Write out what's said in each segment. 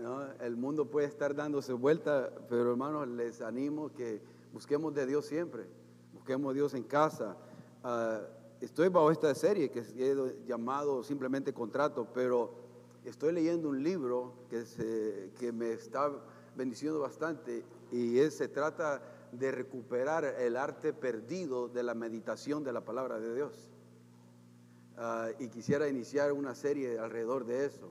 ¿no? El mundo puede estar dándose vuelta, pero hermanos, les animo que busquemos de Dios siempre. Busquemos Dios en casa. Ah, estoy bajo esta serie que he llamado simplemente contrato, pero estoy leyendo un libro que, me está bendiciendo bastante y se trata de recuperar el arte perdido de la meditación de la palabra de Dios. Ah, y quisiera iniciar una serie alrededor de eso.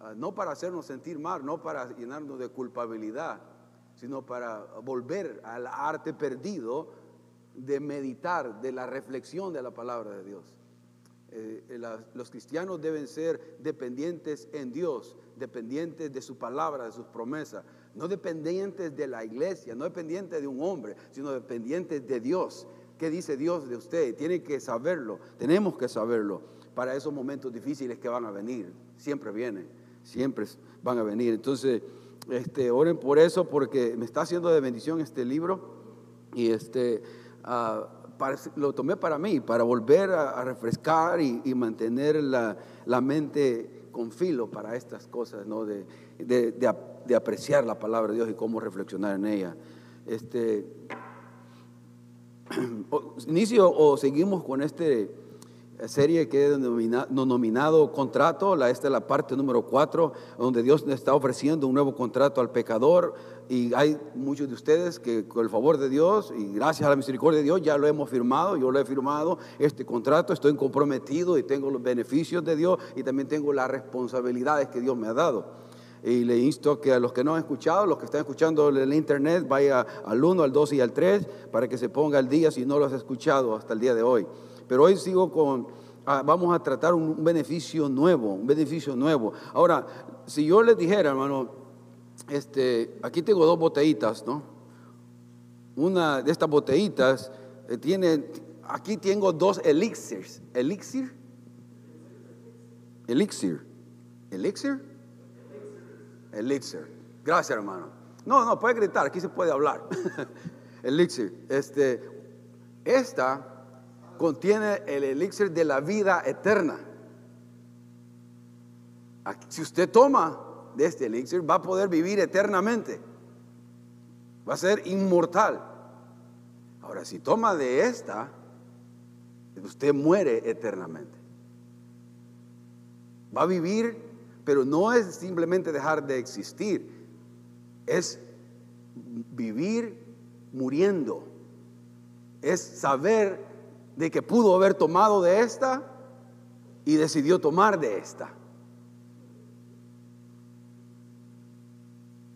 Ah, no para hacernos sentir mal, no para llenarnos de culpabilidad, sino para volver al arte perdido de meditar, de la reflexión de la palabra de Dios. Eh, los cristianos deben ser dependientes en Dios, dependientes de su palabra, de sus promesas, no dependientes de la iglesia, no dependientes de un hombre, sino dependientes de Dios. ¿Qué dice Dios de usted? Tiene que saberlo, tenemos que saberlo para esos momentos difíciles que van a venir, siempre vienen, siempre van a venir. Entonces, este, oren por eso porque me está haciendo de bendición este libro y este, uh, lo tomé para mí, para volver a, refrescar y, mantener la, la, mente con filo para estas cosas, ¿no? de, de, de, apreciar la palabra de Dios y cómo reflexionar en ella. Este, inicio o seguimos con este serie que he denominado contrato, la, esta es la parte número cuatro, donde Dios está ofreciendo un nuevo contrato al pecador y hay muchos de ustedes que con el favor de Dios y gracias a la misericordia de Dios ya lo hemos firmado, yo lo he firmado, este contrato, estoy comprometido y tengo los beneficios de Dios y también tengo las responsabilidades que Dios me ha dado. Y le insto que a los que no han escuchado, los que están escuchando en el internet, vaya al 1, al 2 y al 3 para que se ponga al día si no lo has escuchado hasta el día de hoy. Pero hoy sigo con, ah, vamos a tratar un, beneficio nuevo, un beneficio nuevo. Ahora, si yo les dijera, hermano, este, aquí tengo dos botellitas, ¿no? Una de estas botellitas eh, tiene, aquí tengo dos elixirs. ¿Elixir? Elixir. ¿Elixir? Elixir. Gracias, hermano. No, no, puede gritar, aquí se puede hablar. elixir. Este, esta contiene el elixir de la vida eterna. Si usted toma de este elixir, va a poder vivir eternamente. Va a ser inmortal. Ahora, si toma de esta, usted muere eternamente. Va a vivir, pero no es simplemente dejar de existir, es vivir muriendo. Es saber de que pudo haber tomado de esta y decidió tomar de esta.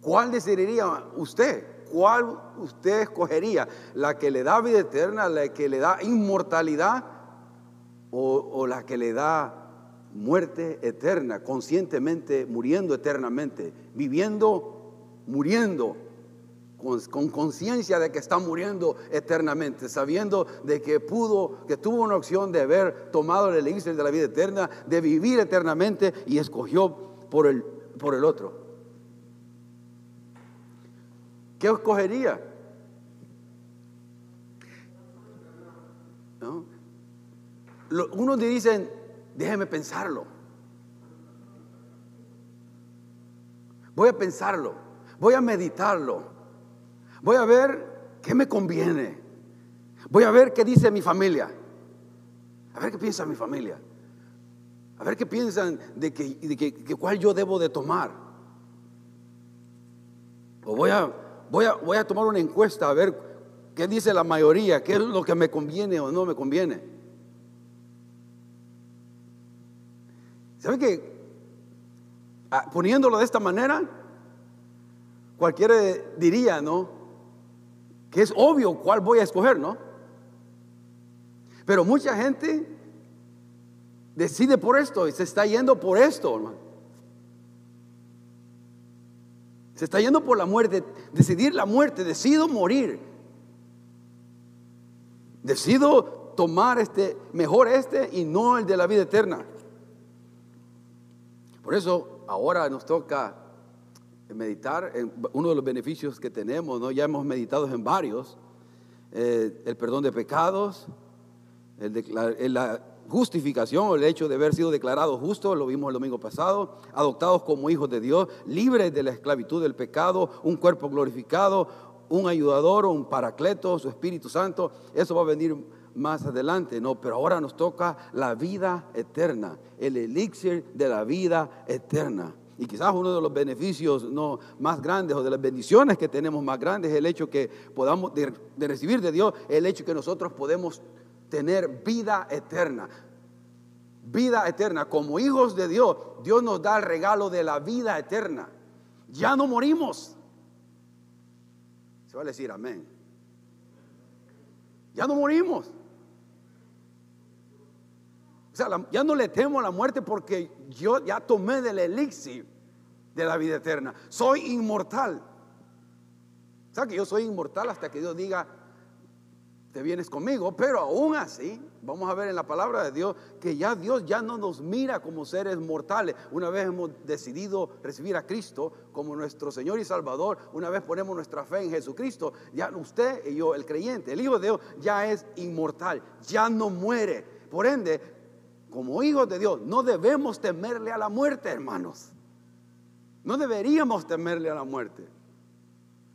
¿Cuál decidiría usted? ¿Cuál usted escogería? ¿La que le da vida eterna, la que le da inmortalidad o, o la que le da muerte eterna, conscientemente muriendo eternamente, viviendo, muriendo con conciencia de que está muriendo eternamente, sabiendo de que pudo, que tuvo una opción de haber tomado el elixir de la vida eterna, de vivir eternamente y escogió por el, por el otro. ¿Qué escogería? ¿No? Unos dicen, déjeme pensarlo. Voy a pensarlo, voy a meditarlo. Voy a ver qué me conviene. Voy a ver qué dice mi familia. A ver qué piensa mi familia. A ver qué piensan de que, de cuál yo debo de tomar. O voy a, voy, a, voy a tomar una encuesta a ver qué dice la mayoría, qué es lo que me conviene o no me conviene. ¿Saben que ah, poniéndolo de esta manera, cualquiera diría, ¿no? Que es obvio cuál voy a escoger, ¿no? Pero mucha gente decide por esto y se está yendo por esto, hermano. Se está yendo por la muerte, decidir la muerte, decido morir. Decido tomar este, mejor este y no el de la vida eterna. Por eso ahora nos toca meditar en uno de los beneficios que tenemos, ¿no? ya hemos meditado en varios, eh, el perdón de pecados, el, justificación, el hecho de haber sido declarados justos, lo vimos el domingo pasado, adoptados como hijos de Dios, libres de la esclavitud del pecado, un cuerpo glorificado, un ayudador, un paracleto, su Espíritu Santo, eso va a venir más adelante, ¿no? Pero ahora nos toca la vida eterna, el elixir de la vida eterna. Y quizás uno de los beneficios no, más grandes o de las bendiciones que tenemos más grandes es el hecho que podamos de, de recibir de Dios, el hecho que nosotros podemos tener vida eterna. Vida eterna. Como hijos de Dios, Dios nos da el regalo de la vida eterna. Ya no morimos. Se va a decir amén. Ya no morimos. O sea, ya no le temo a la muerte porque yo ya tomé del elixir de la vida eterna. Soy inmortal. O que yo soy inmortal hasta que Dios diga, te vienes conmigo, pero aún así, vamos a ver en la palabra de Dios que ya Dios ya no nos mira como seres mortales. Una vez hemos decidido recibir a Cristo como nuestro Señor y Salvador, una vez ponemos nuestra fe en Jesucristo, ya usted y yo, el creyente, el Hijo de Dios, ya es inmortal, ya no muere. Por ende, como hijos de Dios, no debemos temerle a la muerte, hermanos. No deberíamos temerle a la muerte.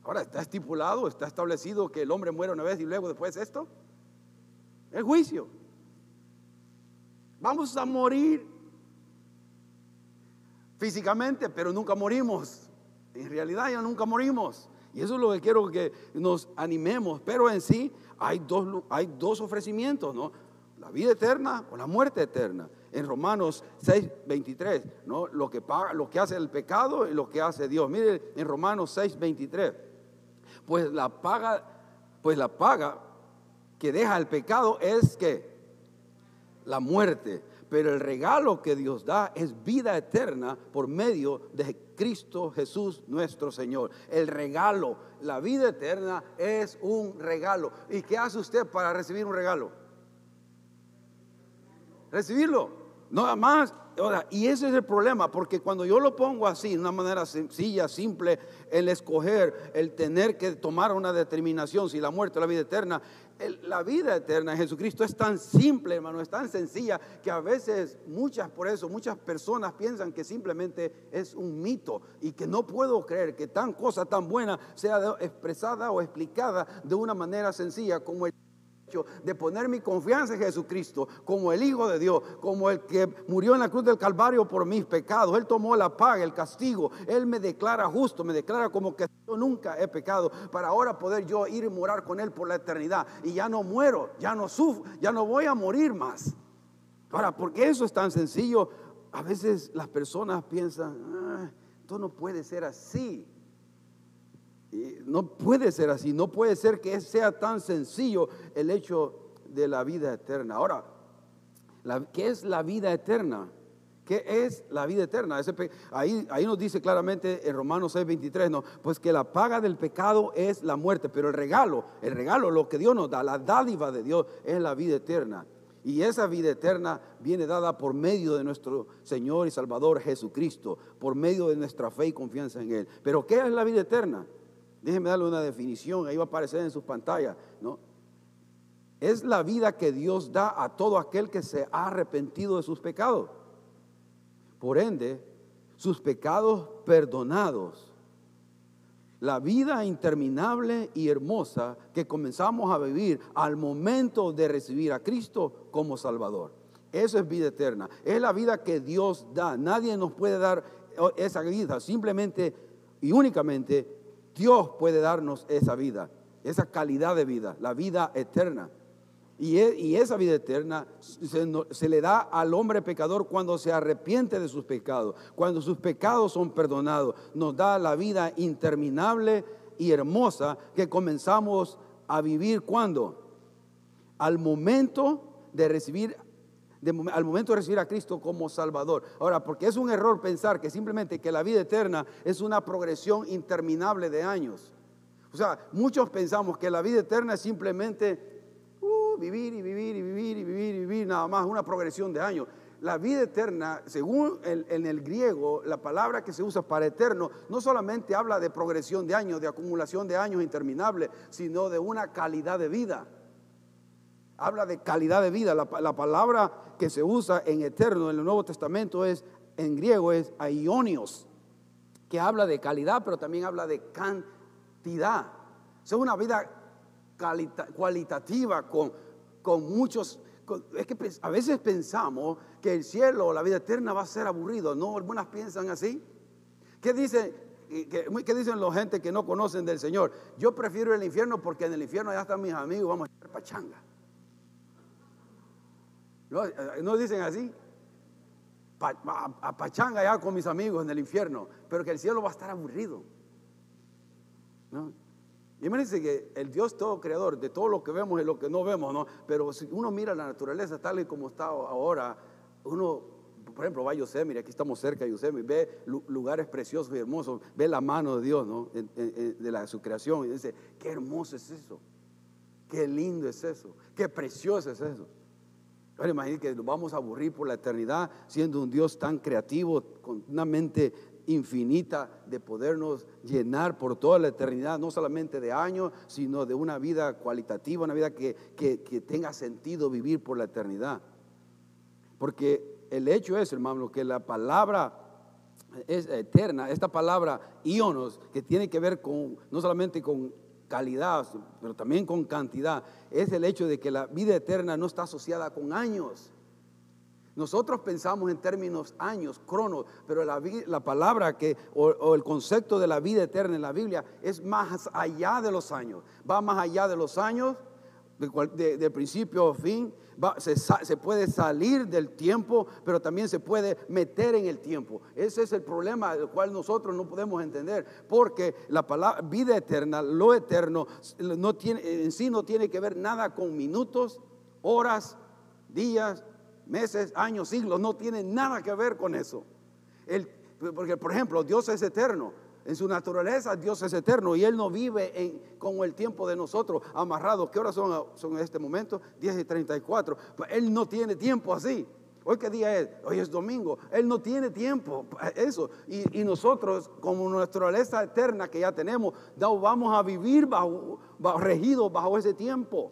Ahora, ¿está estipulado, está establecido que el hombre muere una vez y luego después esto? El juicio. Vamos a morir físicamente, pero nunca morimos. En realidad ya nunca morimos. Y eso es lo que quiero que nos animemos. Pero en sí hay dos, hay dos ofrecimientos, ¿no? La vida eterna o la muerte eterna. En Romanos 6, 23, ¿no? Lo que, paga, lo que hace el pecado y lo que hace Dios. Mire en Romanos 6, 23 pues la paga, pues la paga que deja el pecado es que la muerte, pero el regalo que Dios da es vida eterna por medio de Cristo Jesús nuestro Señor. El regalo, la vida eterna es un regalo. ¿Y qué hace usted para recibir un regalo? Recibirlo. Nada más y ese es el problema, porque cuando yo lo pongo así, de una manera sencilla, simple, el escoger, el tener que tomar una determinación, si la muerte o la vida eterna, la vida eterna en Jesucristo es tan simple, hermano, es tan sencilla, que a veces muchas, por eso, muchas personas piensan que simplemente es un mito y que no puedo creer que tan cosa tan buena sea expresada o explicada de una manera sencilla como el de poner mi confianza en Jesucristo como el Hijo de Dios, como el que murió en la cruz del Calvario por mis pecados. Él tomó la paga, el castigo. Él me declara justo, me declara como que yo nunca he pecado para ahora poder yo ir y morar con Él por la eternidad. Y ya no muero, ya no sufro, ya no voy a morir más. Ahora, porque eso es tan sencillo, a veces las personas piensan, ah, esto no puede ser así no puede ser así, no puede ser que sea tan sencillo el hecho de la vida eterna. Ahora, ¿qué es la vida eterna? ¿Qué es la vida eterna? ahí, nos dice claramente en Romanos 6:23, no, pues que la paga del pecado es la muerte, pero el regalo, el regalo, lo que Dios nos da, la dádiva de Dios es la vida eterna. Y esa vida eterna viene dada por medio de nuestro Señor y Salvador Jesucristo, por medio de nuestra fe y confianza en Él. Pero ¿qué es la vida eterna? Déjenme darle una definición, ahí va a aparecer en sus pantallas, ¿no? Es la vida que Dios da a todo aquel que se ha arrepentido de sus pecados. Por ende, sus pecados perdonados. La vida interminable y hermosa que comenzamos a vivir al momento de recibir a Cristo como Salvador. Eso es vida eterna. Es la vida que Dios da. Nadie nos puede dar esa vida. Simplemente y únicamente Dios puede darnos esa vida, esa calidad de vida, la vida eterna. Y, e, esa vida eterna se, le da al hombre pecador cuando se arrepiente de sus pecados, cuando sus pecados son perdonados. Nos da la vida interminable y hermosa que comenzamos a vivir cuando? Al momento de recibir al momento de recibir a Cristo como Salvador. Ahora, porque es un error pensar que simplemente que la vida eterna es una progresión interminable de años. O sea, muchos pensamos que la vida eterna es simplemente uh, vivir y vivir y vivir y vivir y vivir, nada más, una progresión de años. La vida eterna, según en el griego, la palabra que se usa para eterno, no solamente habla de progresión de años, de acumulación de años interminables, sino de una calidad de vida. Habla de calidad de vida. La, la palabra que se usa en eterno en el Nuevo Testamento es, en griego, es aionios, que habla de calidad, pero también habla de cantidad. Es una vida cualitativa con, con muchos... es que a veces pensamos que el cielo o la vida eterna va a ser aburrido. No, algunas piensan así. ¿Qué dicen, qué, dicen los gente que no conocen del Señor? Yo prefiero el infierno porque en el infierno ya están mis amigos, vamos a hacer pachanga. ¿No, eh, ¿no dicen así? a, pachanga ya con mis amigos en el infierno, pero que el cielo va a estar aburrido. ¿no? Imagínense que el Dios todo creador de todo lo que vemos y lo que no vemos, ¿no? Pero si uno mira la naturaleza tal y como está ahora, uno, por ejemplo, va a Yosemite, aquí estamos cerca de Yosemite, ve lugares preciosos y hermosos, ve la mano de Dios, ¿no? de la, su creación y dice, qué hermoso es eso, qué lindo es eso, qué precioso es eso. Ahora imagínense que nos vamos a aburrir por la eternidad siendo un Dios tan creativo, con una mente infinita de podernos llenar por toda la eternidad, no solamente de años, sino de una vida cualitativa, una vida que, tenga sentido vivir por la eternidad. Porque el hecho es, hermano, que la palabra es eterna, esta palabra ionos, que tiene que ver con, no solamente con calidad, pero también con cantidad, es el hecho de que la vida eterna no está asociada con años. Nosotros pensamos en términos años, cronos, pero la, la palabra que, o, el concepto de la vida eterna en la Biblia es más allá de los años, va más allá de los años, de, principio a fin, se, puede salir del tiempo, pero también se puede meter en el tiempo. Ese es el problema del cual nosotros no podemos entender, porque la palabra vida eterna, lo eterno, no tiene, en sí no tiene que ver nada con minutos, horas, días, meses, años, siglos, no tiene nada que ver con eso. porque, por ejemplo, Dios es eterno. En su naturaleza Dios es eterno y Él no vive en, con el tiempo de nosotros amarrados. ¿Qué horas son, en este momento? 10 y 34. Pues él no tiene tiempo así. ¿Hoy qué día es? Hoy es domingo. Él no tiene tiempo. Eso. Y, nosotros, como naturaleza eterna que ya tenemos, vamos a vivir bajo, regidos bajo ese tiempo.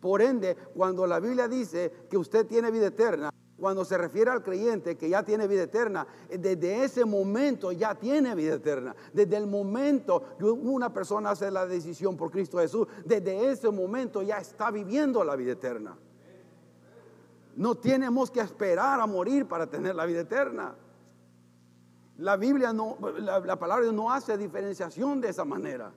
Por ende, cuando la Biblia dice que usted tiene vida eterna, cuando se refiere al creyente que ya tiene vida eterna, desde ese momento ya tiene vida eterna. Desde el momento que una persona hace la decisión por Cristo Jesús, desde ese momento ya está viviendo la vida eterna. No tenemos que esperar a morir para tener la vida eterna. La Biblia no, la, la palabra no hace diferenciación de esa manera.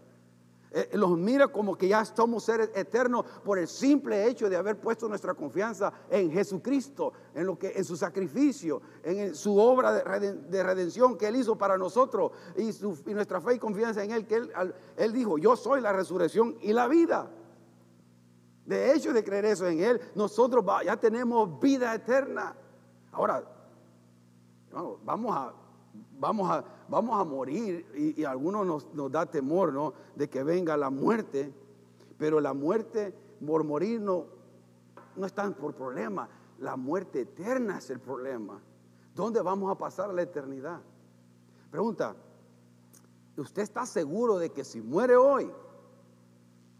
Eh, los mira como que ya somos seres eternos por el simple hecho de haber puesto nuestra confianza en Jesucristo, en lo que en su sacrificio, en su obra de, redención que él hizo para nosotros y, nuestra fe y confianza en él que él, él dijo, "Yo soy la resurrección y la vida." De hecho de creer eso en él, nosotros ya tenemos vida eterna. Ahora, vamos a vamos a, vamos a morir y, a algunos nos, da temor, ¿no? De que venga la muerte, pero la muerte por morir no, no es tan por problema, la muerte eterna es el problema. ¿Dónde vamos a pasar la eternidad? Pregunta, ¿usted está seguro de que si muere hoy,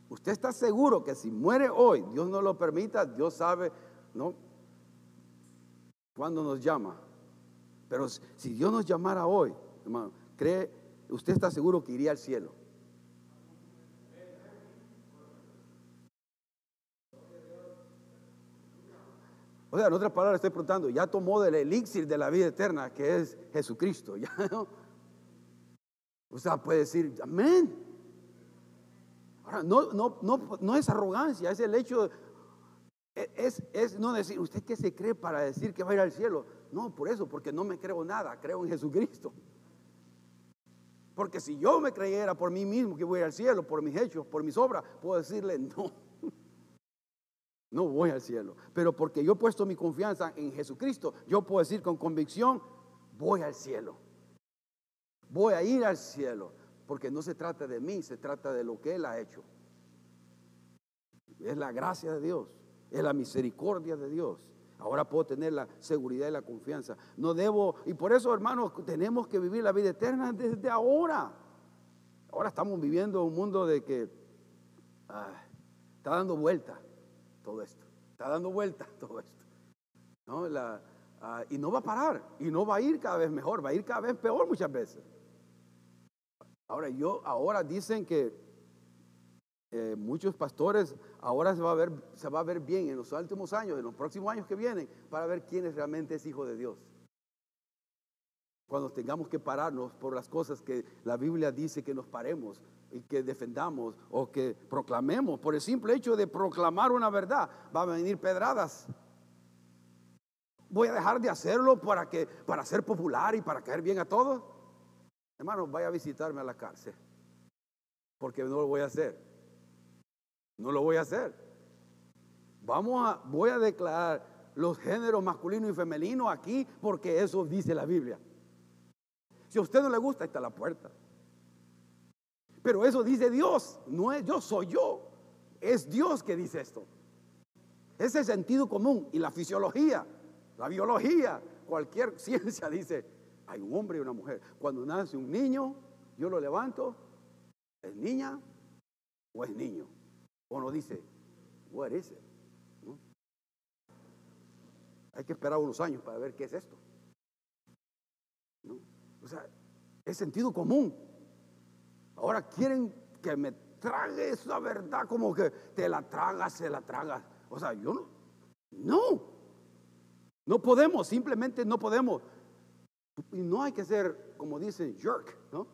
usted está seguro que si muere hoy, Dios no lo permita, Dios sabe, ¿no? ¿Cuándo nos llama? Pero si Dios nos llamara hoy, hermano, ¿cree, usted está seguro que iría al cielo? O sea, en otras palabras estoy preguntando, ya tomó del elixir de la vida eterna, que es Jesucristo. ¿ya puede decir, amén. Ahora, no, no, no, no es arrogancia, es el hecho, es, es no decir, ¿usted qué se cree para decir que va a ir al cielo? No, por eso, porque no me creo nada, creo en Jesucristo. Porque si yo me creyera por mí mismo que voy al cielo, por mis hechos, por mis obras, puedo decirle no. No voy al cielo. Pero porque yo he puesto mi confianza en Jesucristo, yo puedo decir con convicción, voy al cielo. Voy a ir al cielo. Porque no se trata de mí, se trata de lo que Él ha hecho. Es la gracia de Dios, es la misericordia de Dios. Ahora puedo tener la seguridad y la confianza. No debo, y por eso, hermanos, tenemos que vivir la vida eterna desde ahora. Ahora estamos viviendo un mundo de que está dando vuelta todo esto. Está dando vueltas todo esto. ¿no? Ah, y no va a parar. Y no va a ir cada vez mejor. Va a ir cada vez peor muchas veces. Ahora, yo, ahora dicen que eh, muchos pastores ahora se va, a ver, se va a ver bien en los últimos años, en los próximos años que vienen, para ver quién es realmente hijo de Dios. Cuando tengamos que pararnos por las cosas que la Biblia dice que nos paremos y que defendamos o que proclamemos, por el simple hecho de proclamar una verdad, van a venir pedradas. Voy a dejar de hacerlo para que para ser popular y para caer bien a todos. Hermano, vaya a visitarme a la cárcel, porque no lo voy a hacer. No lo voy a hacer. Vamos a, voy a declarar los géneros masculino y femenino aquí porque eso dice la Biblia. Si a usted no le gusta, está la puerta. Pero eso dice Dios, no es yo, soy yo. Es Dios que dice esto. Es el sentido común y la fisiología, la biología, cualquier ciencia dice, hay un hombre y una mujer. Cuando nace un niño, yo lo levanto, ¿es niña o es niño? Uno dice, what is it? Hay que esperar unos años para ver qué es esto. O sea, es sentido común. Ahora quieren que me trague esa verdad como que te la tragas, se la tragas. O sea, yo no. No. No podemos, simplemente no podemos. Y no hay que ser, como dicen, jerk, ¿no?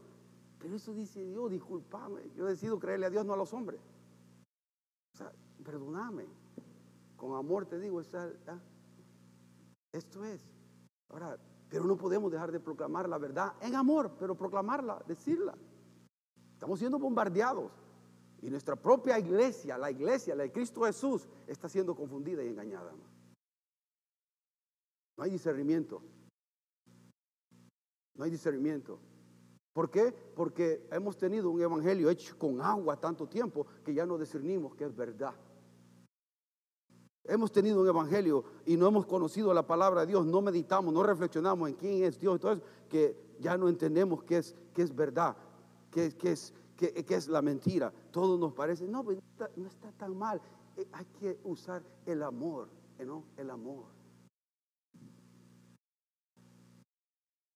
Pero eso dice Dios, discúlpame. Yo decido creerle a Dios, no a los hombres. Perdóname. Con amor te digo, ¿ah? esto es. Ahora, pero no podemos dejar de proclamar la verdad en amor, pero proclamarla, decirla. Estamos siendo bombardeados. Y nuestra propia iglesia, la iglesia, la de Cristo Jesús, está siendo confundida y engañada. No hay discernimiento. No hay discernimiento. ¿Por qué? Porque hemos tenido un evangelio hecho con agua tanto tiempo que ya no discernimos que es verdad. Hemos tenido un evangelio y no hemos conocido la palabra de Dios, no meditamos, no reflexionamos en quién es Dios, entonces que ya no entendemos qué es, qué es verdad, qué, es, qué, es la mentira. Todo nos parece, no, pues, no está, tan mal. Eh, hay que usar el amor, ¿eh, ¿no? El amor.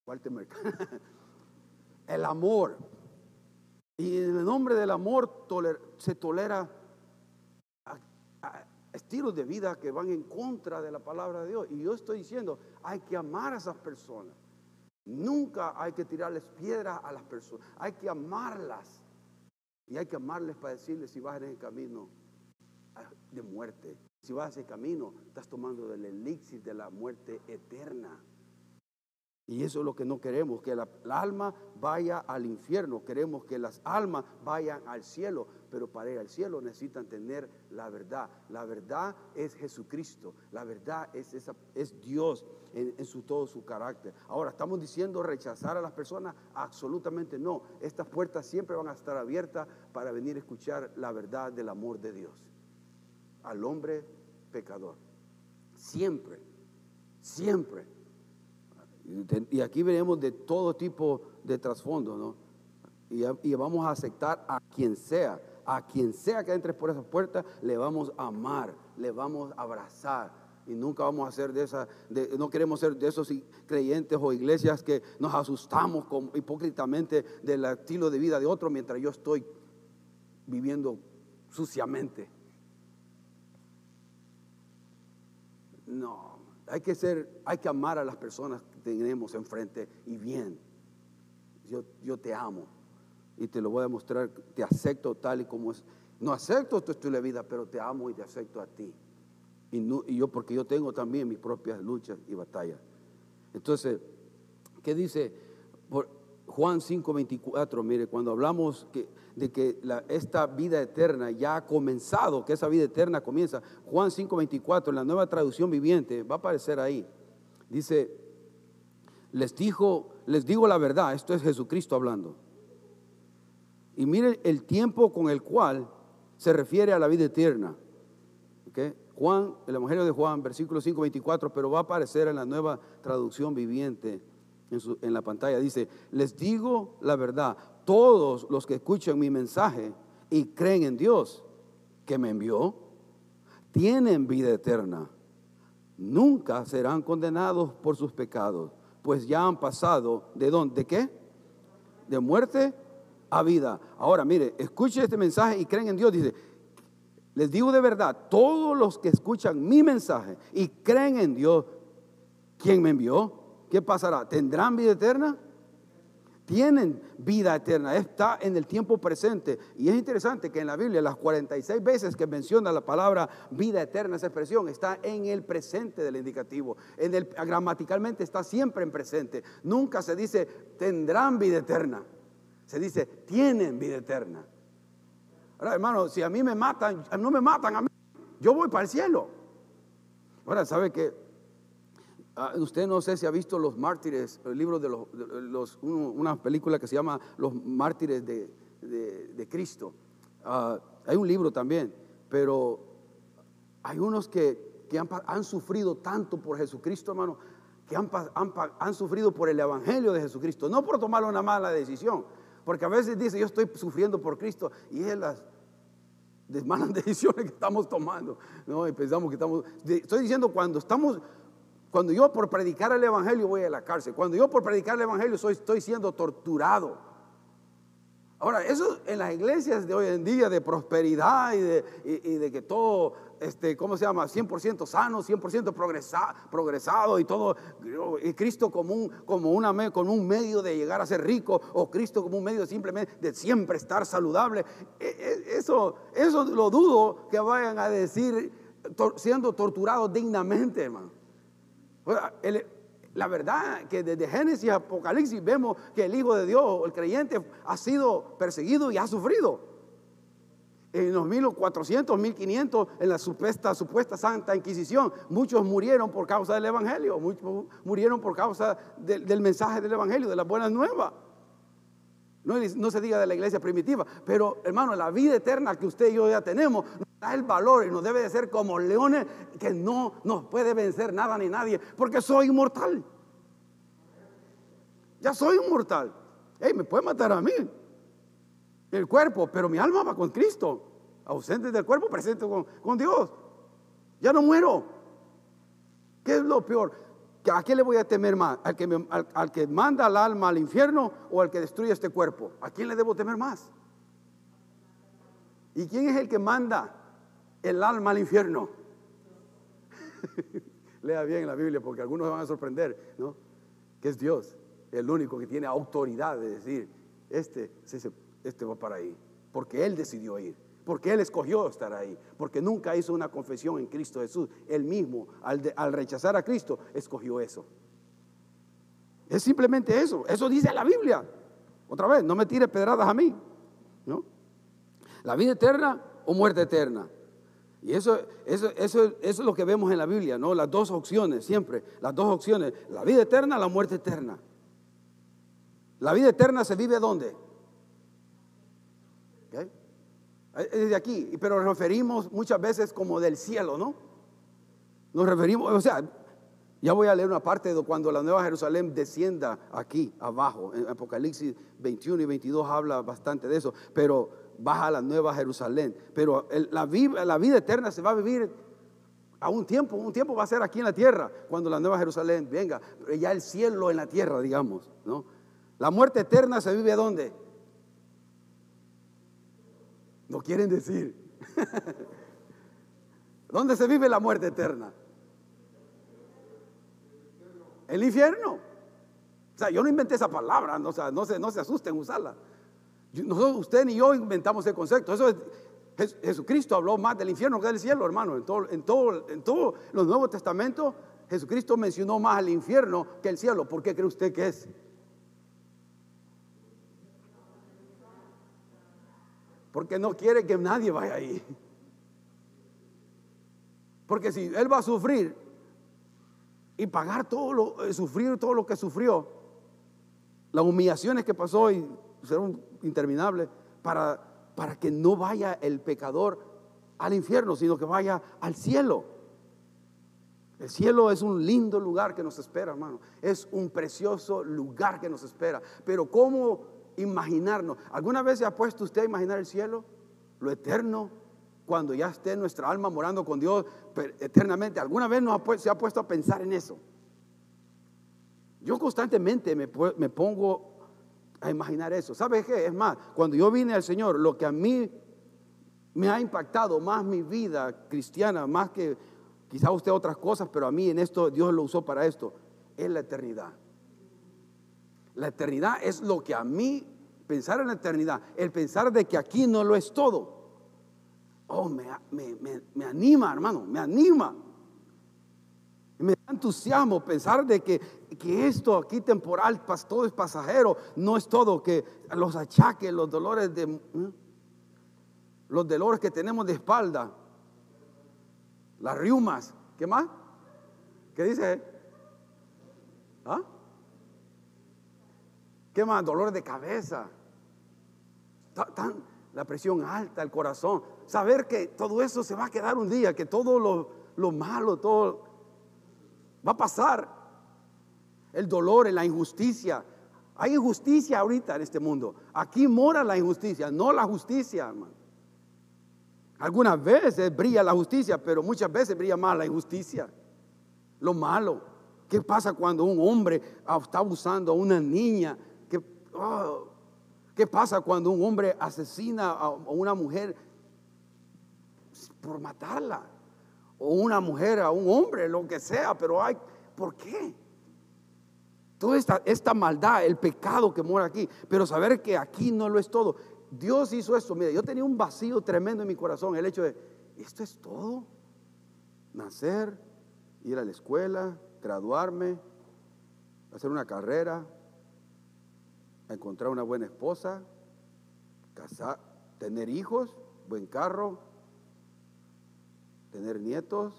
Walter el amor. Y en el nombre del amor se tolera estilos de vida que van en contra de la palabra de Dios. Y yo estoy diciendo, hay que amar a esas personas. Nunca hay que tirarles piedras a las personas. Hay que amarlas. Y hay que amarles para decirles si vas en el camino de muerte. Si vas en ese camino, estás tomando del elixir de la muerte eterna. Y eso es lo que no queremos, que la, alma vaya al infierno, queremos que las almas vayan al cielo, pero para ir al cielo necesitan tener la verdad. La verdad es Jesucristo, la verdad es, esa, es Dios en, su, todo su carácter. Ahora, ¿estamos diciendo rechazar a las personas? Absolutamente no. Estas puertas siempre van a estar abiertas para venir a escuchar la verdad del amor de Dios al hombre pecador. Siempre, siempre. Y aquí veremos de todo tipo de trasfondo, ¿no? Y, vamos a aceptar a quien sea, a quien sea que entre por esa puerta, le vamos a amar, le vamos a abrazar. Y nunca vamos a ser de esa, no queremos ser de esos creyentes o iglesias que nos asustamos hipócritamente del estilo de vida de otro mientras yo estoy viviendo suciamente. No, hay que ser, hay que amar a las personas tenemos enfrente y bien. Yo, yo te amo y te lo voy a mostrar, te acepto tal y como es. No acepto tu estilo de vida, pero te amo y te acepto a ti. Y, no, y yo, porque yo tengo también mis propias luchas y batallas. Entonces, ¿qué dice por Juan 5:24? Mire, cuando hablamos de que esta vida eterna ya ha comenzado, que esa vida eterna comienza, Juan 5:24, en la nueva traducción viviente, va a aparecer ahí. Dice, les dijo, les digo la verdad, esto es Jesucristo hablando. Y miren el tiempo con el cual se refiere a la vida eterna. Juan, el Evangelio de Juan, versículo 5, 24, pero va a aparecer en la nueva traducción viviente en, la pantalla. Dice, les digo la verdad, todos los que escuchan mi mensaje y creen en Dios que me envió, tienen vida eterna. Nunca serán condenados por sus pecados, pues ya han pasado de dónde, ¿de qué? De muerte a vida. Ahora, mire, escuche este mensaje y creen en Dios. Dice, les digo de verdad, todos los que escuchan mi mensaje y creen en Dios, ¿quién me envió? ¿Qué pasará? ¿Tendrán vida eterna? tienen vida eterna, está en el tiempo presente. Y es interesante que en la Biblia las 46 veces que menciona la palabra vida eterna, esa expresión, está en el presente del indicativo. En el, gramaticalmente está siempre en presente. Nunca se dice tendrán vida eterna. Se dice tienen vida eterna. Ahora, hermano, si a mí me matan, no me matan a mí, yo voy para el cielo. Ahora, ¿sabe que Ah, usted no sé si ha visto Los Mártires, el libro de los, una película que se llama Los Mártires de, Cristo. Ah, hay un libro también, pero hay unos que, han, sufrido tanto por Jesucristo, hermano, que han, han, sufrido por el Evangelio de Jesucristo, no por tomar una mala decisión, porque a veces dice, yo estoy sufriendo por Cristo, y es las malas decisiones que estamos tomando, ¿no? Pensamos que estamos, estoy diciendo cuando estamos cuando yo por predicar el Evangelio voy a la cárcel. Cuando yo por predicar el Evangelio soy, estoy siendo torturado. Ahora, eso en las iglesias de hoy en día de prosperidad y de, que todo, este, ¿cómo se llama? 100% sano, 100% progresado y todo, y Cristo como un, como, una, como un medio de llegar a ser rico o Cristo como un medio simplemente de siempre estar saludable. E, e, eso, eso lo dudo que vayan a decir siendo torturados dignamente, hermano la verdad que desde Génesis a Apocalipsis vemos que el Hijo de Dios, el creyente, ha sido perseguido y ha sufrido. En los 1400, 1500, en la supuesta, supuesta Santa Inquisición, muchos murieron por causa del Evangelio, muchos murieron por causa del mensaje del Evangelio, de las buenas nuevas. No, no, se diga de la iglesia primitiva, pero hermano, la vida eterna que usted y yo ya tenemos da el valor y nos debe de ser como leones que no nos puede vencer nada ni nadie, porque soy inmortal. Ya soy inmortal. Hey, me puede matar a mí, el cuerpo, pero mi alma va con Cristo. Ausente del cuerpo, presente con, con Dios. Ya no muero. ¿Qué es lo peor? ¿A qué le voy a temer más? ¿Al que, al, que manda al alma al infierno o al que destruye este cuerpo? ¿A quién le debo temer más? ¿Y quién es el que manda el alma al infierno? Lea bien la Biblia porque algunos van a sorprender, ¿no? Que es Dios, el único que tiene autoridad de decir, este, este va para ahí, porque Él decidió ir porque Él escogió estar ahí, porque nunca hizo una confesión en Cristo Jesús. Él mismo, al, rechazar a Cristo, escogió eso. Es simplemente eso, eso dice la Biblia. Otra vez, no me tire pedradas a mí. ¿no? La vida eterna o muerte eterna. Y eso, eso, eso, es lo que vemos en la Biblia, ¿no? Las dos opciones, siempre, las dos opciones, la vida eterna, la muerte eterna. La vida eterna se vive ¿dónde? Es de aquí, pero nos referimos muchas veces como del cielo, ¿no? Nos referimos, o sea, ya voy a leer una parte de cuando la Nueva Jerusalén descienda aquí, abajo. En Apocalipsis 21 y 22 habla bastante de eso, pero baja la Nueva Jerusalén. Pero la, la vida eterna se va a vivir a un tiempo, un tiempo va a ser aquí en la tierra, cuando la Nueva Jerusalén venga, ya el cielo en la tierra, digamos, ¿no? La muerte eterna se vive ¿dónde? No quieren decir. ¿Dónde se vive la muerte eterna? El infierno. O sea, yo no inventé esa palabra, no, no, se, no se asusten usarla. Nosotros, usted ni yo inventamos el concepto. Eso es, Jesucristo habló más del infierno que del cielo, hermano. En todo, en todo, en todo los Nuevos Testamentos, Jesucristo mencionó más al infierno que el cielo. ¿Por qué cree usted que es? porque no quiere que nadie vaya ahí. Porque si él va a sufrir y pagar todo lo, eh, sufrir todo lo que sufrió, las humillaciones que pasó y serán interminables, para, para que no vaya el pecador al infierno, sino que vaya al cielo. El cielo es un lindo lugar que nos espera, hermano. Es un precioso lugar que nos espera. Pero ¿cómo imaginarnos. ¿Alguna vez se ha puesto usted a imaginar el cielo? Lo eterno, cuando ya esté nuestra alma morando con Dios eternamente. ¿Alguna vez se ha puesto a pensar en eso? Yo constantemente me, me pongo a imaginar eso. ¿Sabes qué? Es más, cuando yo vine al Señor, lo que a mí me ha impactado más mi vida cristiana, más que quizá usted otras cosas, pero a mí en esto Dios lo usó para esto, es la eternidad. La eternidad es lo que a mí, pensar en la eternidad, el pensar de que aquí no lo es todo. Oh, me, me anima, hermano, me anima. Me da entusiasmo pensar de que, que, esto aquí temporal, todo es pasajero, no es todo, que los achaques, los dolores de... Los dolores que tenemos de espalda, las riumas, ¿qué más? ¿Qué dice? ¿Ah? ¿Qué más? Dolores de cabeza. Tan, la presión alta, el corazón. Saber que todo eso se va a quedar un día, que todo lo, lo malo, todo Va a pasar. El dolor, la injusticia. Hay injusticia ahorita en este mundo. Aquí mora la injusticia, no la justicia, hermano. Algunas veces brilla la justicia, pero muchas veces brilla más la injusticia. Lo malo. ¿Qué pasa cuando un hombre está abusando a una niña? ¿Qué, oh, ¿Qué pasa cuando un hombre asesina a una mujer por matarla? O una mujer a un hombre, lo que sea, pero hay, ¿por qué? Toda esta, maldad, el pecado que mora aquí, pero saber que aquí no lo es todo. Dios hizo esto, mire, yo tenía un vacío tremendo en mi corazón, el hecho de, ¿esto es todo? Nacer, ir a la escuela, graduarme, hacer una carrera, encontrar una buena esposa, casar, tener hijos, buen carro, tener nietos,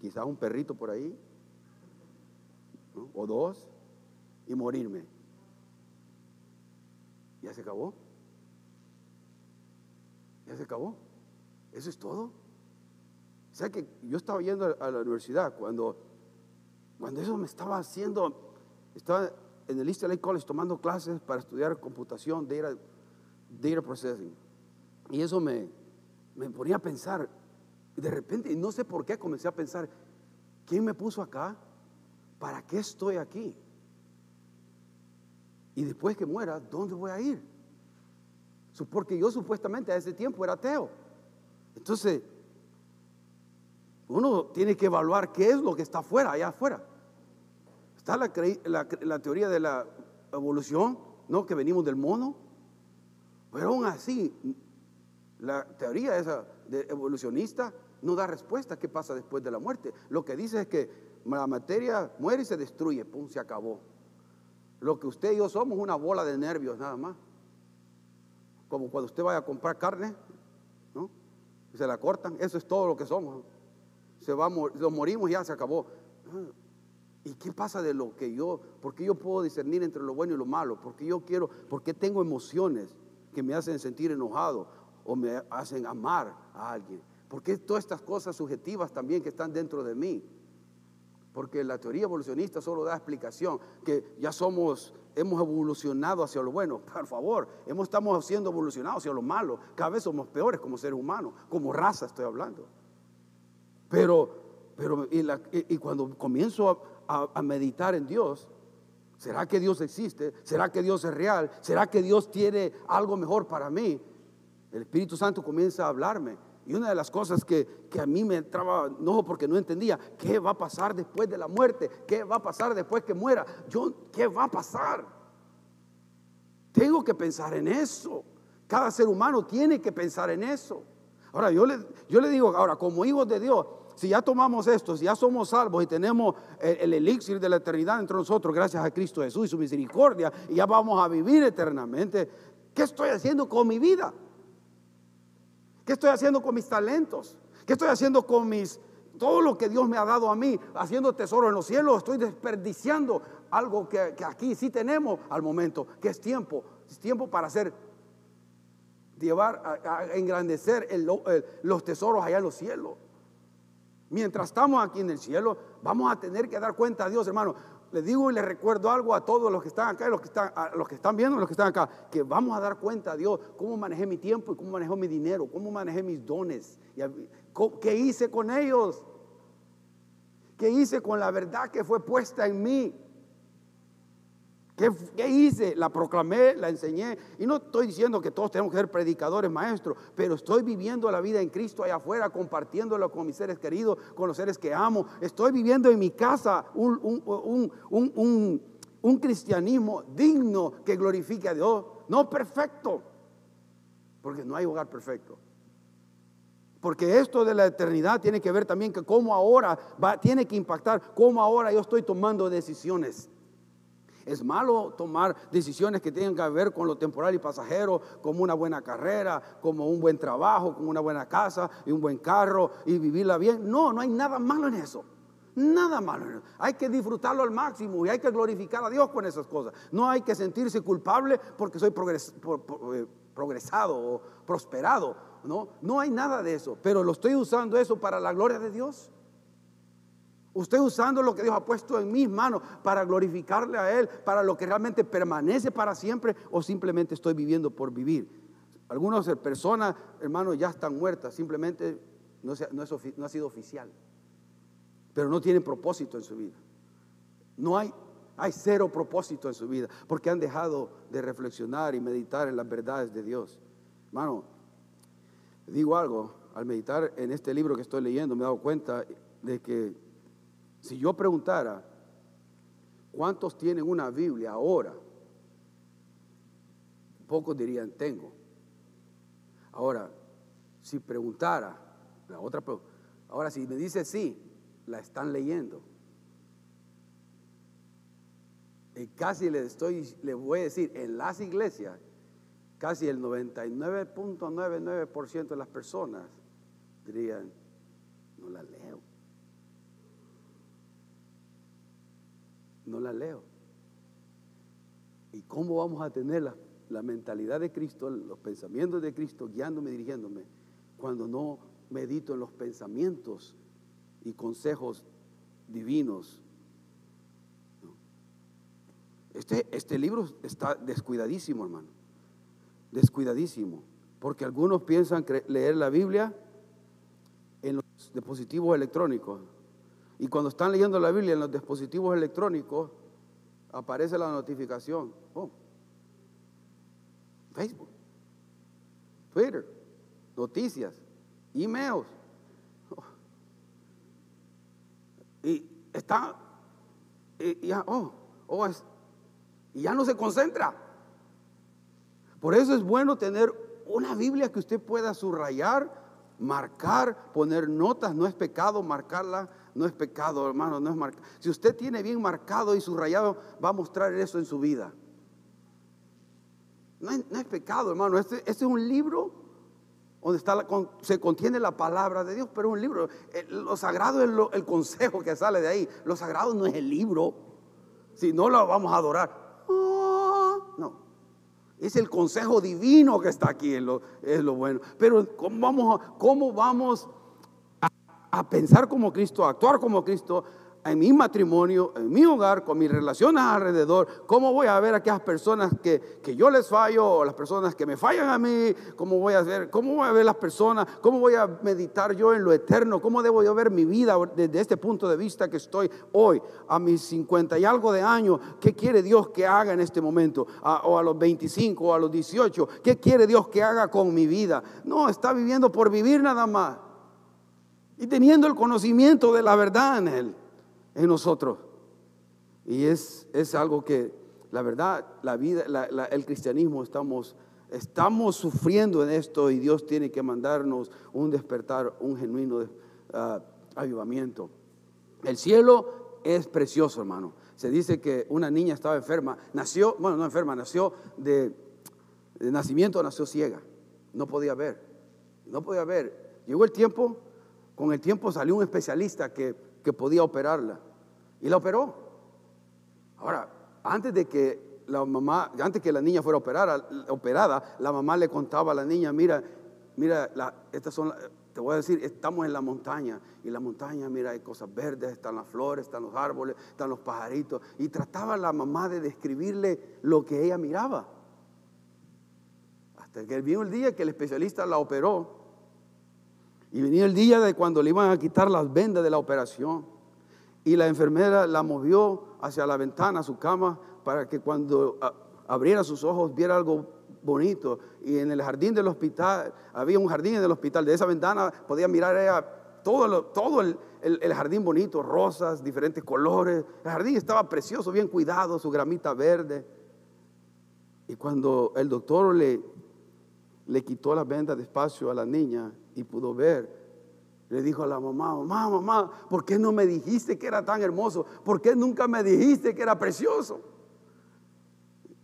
quizás un perrito por ahí, o dos, y morirme. ¿Ya se acabó? ¿Ya se acabó? ¿Eso es todo? O sea que yo estaba yendo a la universidad cuando, cuando eso me estaba haciendo, estaba en el East LA College tomando clases para estudiar computación, data, data processing. Y eso me, me ponía a pensar, de repente, no sé por qué, comencé a pensar, ¿quién me puso acá? ¿Para qué estoy aquí? Y después que muera, ¿dónde voy a ir? Porque yo supuestamente a ese tiempo era ateo. Entonces, uno tiene que evaluar qué es lo que está afuera, allá afuera. Está la, la, teoría de la evolución, ¿no? Que venimos del mono. Pero aún así, la teoría esa evolucionista no da respuesta a qué pasa después de la muerte. Lo que dice es que la materia muere y se destruye, pum, se acabó. Lo que usted y yo somos una bola de nervios nada más. Como cuando usted vaya a comprar carne, ¿no? se la cortan, eso es todo lo que somos. Se va, lo morimos y ya se acabó. Ah, ¿Y qué pasa de lo que yo, porque yo puedo discernir entre lo bueno y lo malo? Porque yo quiero, porque tengo emociones que me hacen sentir enojado o me hacen amar a alguien. Porque todas estas cosas subjetivas también que están dentro de mí. Porque la teoría evolucionista solo da explicación que ya somos, hemos evolucionado hacia lo bueno. Por favor, hemos, estamos siendo evolucionados hacia lo malo. Cada vez somos peores como seres humanos, como raza estoy hablando. Pero, pero y, cuando comienzo a, a meditar en Dios, ¿será que Dios existe? ¿Será que Dios es real? ¿Será que Dios tiene algo mejor para mí? El Espíritu Santo comienza a hablarme y una de las cosas que, a mí me entraba enojo porque no entendía, ¿qué va a pasar después de la muerte? ¿Qué va a pasar después que muera? Yo, ¿qué va a pasar? Tengo que pensar en eso. Cada ser humano tiene que pensar en eso. Ahora, yo le, yo le digo, ahora, como hijos de Dios, si ya tomamos esto, si ya somos salvos y tenemos el, el, elixir de la eternidad entre nosotros, gracias a Cristo Jesús y su misericordia, y ya vamos a vivir eternamente, ¿qué estoy haciendo con mi vida? ¿Qué estoy haciendo con mis talentos? ¿Qué estoy haciendo con mis todo lo que Dios me ha dado a mí, haciendo tesoro en los cielos? Estoy desperdiciando algo que, aquí sí tenemos al momento, que es tiempo. Es tiempo para hacer, llevar, a, engrandecer los tesoros allá en los cielos. Mientras estamos aquí en el cielo, vamos a tener que dar cuenta a Dios, hermano. Les digo y les recuerdo algo a todos los que están acá y los que están, a los que están viendo los que están acá, que vamos a dar cuenta a Dios cómo manejé mi tiempo y cómo manejé mi dinero, cómo manejé mis dones, y qué hice con ellos, qué hice con la verdad que fue puesta en mí. ¿Qué, hice? La proclamé, la enseñé. Y no estoy diciendo que todos tenemos que ser predicadores, maestros, pero estoy viviendo la vida en Cristo allá afuera, compartiéndolo con mis seres queridos, con los seres que amo. Estoy viviendo en mi casa un, un cristianismo digno que glorifique a Dios. No perfecto, porque no hay hogar perfecto. Porque esto de la eternidad tiene que ver también que cómo ahora va, tiene que impactar, cómo ahora yo estoy tomando decisiones. Es malo tomar decisiones que tengan que ver con lo temporal y pasajero, como una buena carrera, como un buen trabajo, como una buena casa y un buen carro y vivirla bien. No, no hay nada malo en eso. Nada malo. En eso. Hay que disfrutarlo al máximo y hay que glorificar a Dios con esas cosas. No hay que sentirse culpable porque soy eh, progresado o prosperado. No, no hay nada de eso. Pero lo estoy usando eso para la gloria de Dios. Usted usando lo que Dios ha puesto en mis manos para glorificarle a Él, para lo que realmente permanece para siempre o simplemente estoy viviendo por vivir. Algunas personas, hermanos, ya están muertas, simplemente no, no ha sido oficial, pero no tienen propósito en su vida. No hay, hay cero propósito en su vida porque han dejado de reflexionar y meditar en las verdades de Dios. Hermano, digo algo, al meditar en este libro que estoy leyendo me he dado cuenta de que si yo preguntara, ¿cuántos tienen una Biblia ahora? Pocos dirían, tengo. Ahora, si preguntara, la otra ahora si me dice sí, la están leyendo. Y casi le estoy, voy a decir, en las iglesias, casi el 99.99% de las personas dirían, no la leo. No la leo. ¿Y cómo vamos a tener la, mentalidad de Cristo, los pensamientos de Cristo guiándome, dirigiéndome, cuando no medito en los pensamientos y consejos divinos? Este, este libro está descuidadísimo, hermano. Descuidadísimo. Porque algunos piensan leer la Biblia en los dispositivos electrónicos. Y cuando están leyendo la Biblia en los dispositivos electrónicos, aparece la notificación. Oh, Facebook, Twitter, noticias, emails. Oh. Y está, y, ya, oh, oh y ya no se concentra. Por eso es bueno tener una Biblia que usted pueda subrayar, marcar, poner notas. No es pecado marcarla no es pecado, hermano, no es marcado. Si usted tiene bien marcado y subrayado, va a mostrar eso en su vida. No es, pecado, hermano. Este, este, es un libro donde está se contiene la palabra de Dios, pero es un libro. Eh, lo sagrado es el consejo que sale de ahí. Lo sagrado no es el libro. Si no lo vamos a adorar. no. Es el consejo divino que está aquí, es lo, bueno. Pero ¿cómo vamos, cómo vamos a pensar como Cristo, a actuar como Cristo en mi matrimonio, en mi hogar, con mis relaciones alrededor, cómo voy a ver a aquellas personas que, que, yo les fallo, o las personas que me fallan a mí, cómo voy a ver, cómo voy a ver las personas, cómo voy a meditar yo en lo eterno, cómo debo yo ver mi vida desde este punto de vista que estoy hoy, a mis 50 y algo de años, qué quiere Dios que haga en este momento, o a los 25 o a los 18, qué quiere Dios que haga con mi vida. No, está viviendo por vivir nada más y teniendo el conocimiento de la verdad en Él, en nosotros. Y es, es algo que, la verdad, la vida, el cristianismo estamos, estamos sufriendo en esto y Dios tiene que mandarnos un despertar, un genuino ah, avivamiento. El cielo es precioso, hermano. Se dice que una niña estaba enferma, nació, bueno, no enferma, nació de, de nacimiento, nació ciega, no podía ver, no podía ver. Llegó el tiempo con el tiempo salió un especialista que, podía operarla y la operó. Ahora, antes de que la mamá, antes que la niña fuera operada, operada la mamá le contaba a la niña, mira, mira, estas son te voy a decir, estamos en la montaña y la montaña, mira, hay cosas verdes, están las flores, están los árboles, están los pajaritos. Y trataba la mamá de describirle lo que ella miraba. Hasta que vino el día que el especialista la operó. Y venía el día de cuando le iban a quitar las vendas de la operación. Y la enfermera la movió hacia la ventana, a su cama, para que cuando abriera sus ojos viera algo bonito. Y en el jardín del hospital, había un jardín en el hospital, de esa ventana podía mirar todo, todo el, el, jardín bonito, rosas, diferentes colores. El jardín estaba precioso, bien cuidado, su gramita verde. Y cuando el doctor le, le quitó la venda despacio a la niña y pudo ver, le dijo a la mamá, mamá, mamá, ¿por qué no me dijiste que era tan hermoso? ¿Por qué nunca me dijiste que era precioso?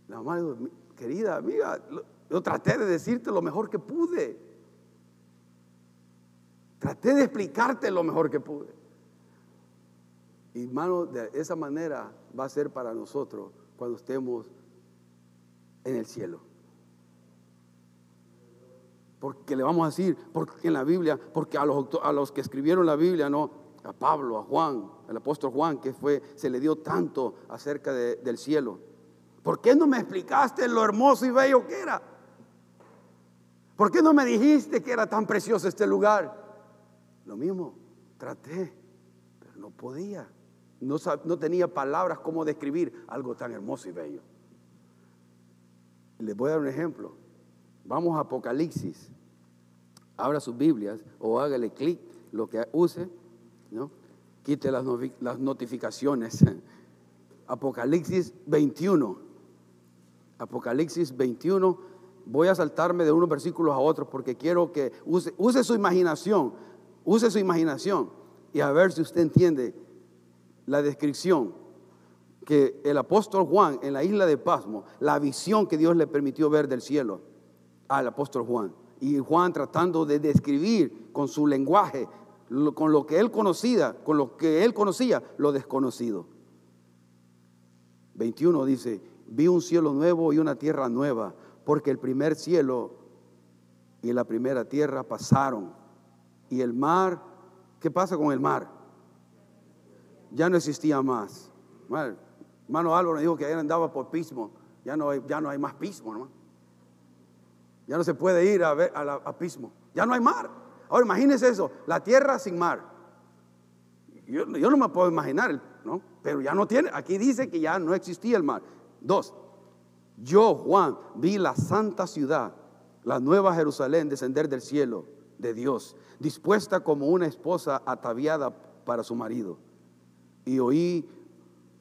La mamá dijo, querida amiga, yo traté de decirte lo mejor que pude. Traté de explicarte lo mejor que pude. Y hermano, de esa manera va a ser para nosotros cuando estemos en el cielo. Porque le vamos a decir, porque en la Biblia, porque a los, a los que escribieron la Biblia, no, a Pablo, a Juan, al apóstol Juan, que fue, se le dio tanto acerca del cielo. ¿Por qué no me explicaste lo hermoso y bello que era? ¿Por qué no me dijiste que era tan precioso este lugar? Lo mismo, traté, pero no podía. No, no tenía palabras como describir algo tan hermoso y bello. Les voy a dar un ejemplo. Vamos a Apocalipsis. Abra sus Biblias o hágale clic, lo que use, ¿no? Quite las, notificaciones. Apocalipsis 21. Apocalipsis 21. Voy a saltarme de unos versículos a otros porque quiero que use su imaginación, use su imaginación y a ver si usted entiende la descripción que el apóstol Juan en la isla de Pasmo, la visión que Dios le permitió ver del cielo al apóstol Juan. Y Juan tratando de describir con su lenguaje, con lo que él conocía, con lo que él conocía, lo desconocido. 21 dice, vi un cielo nuevo y una tierra nueva, porque el primer cielo y la primera tierra pasaron. Y el mar, ¿qué pasa con el mar? Ya no existía más. Hermano Álvaro dijo que ayer andaba por pismo. Ya no hay, ya no hay más pismo, hermano. Ya no se puede ir a ver a, pismo. Ya no hay mar. Ahora imagínense eso, la tierra sin mar. Yo, yo no me puedo imaginar, ¿no? Pero ya no tiene, aquí dice que ya no existía el mar. Dos, yo, Juan, vi la santa ciudad, la nueva Jerusalén, descender del cielo de Dios, dispuesta como una esposa ataviada para su marido. Y oí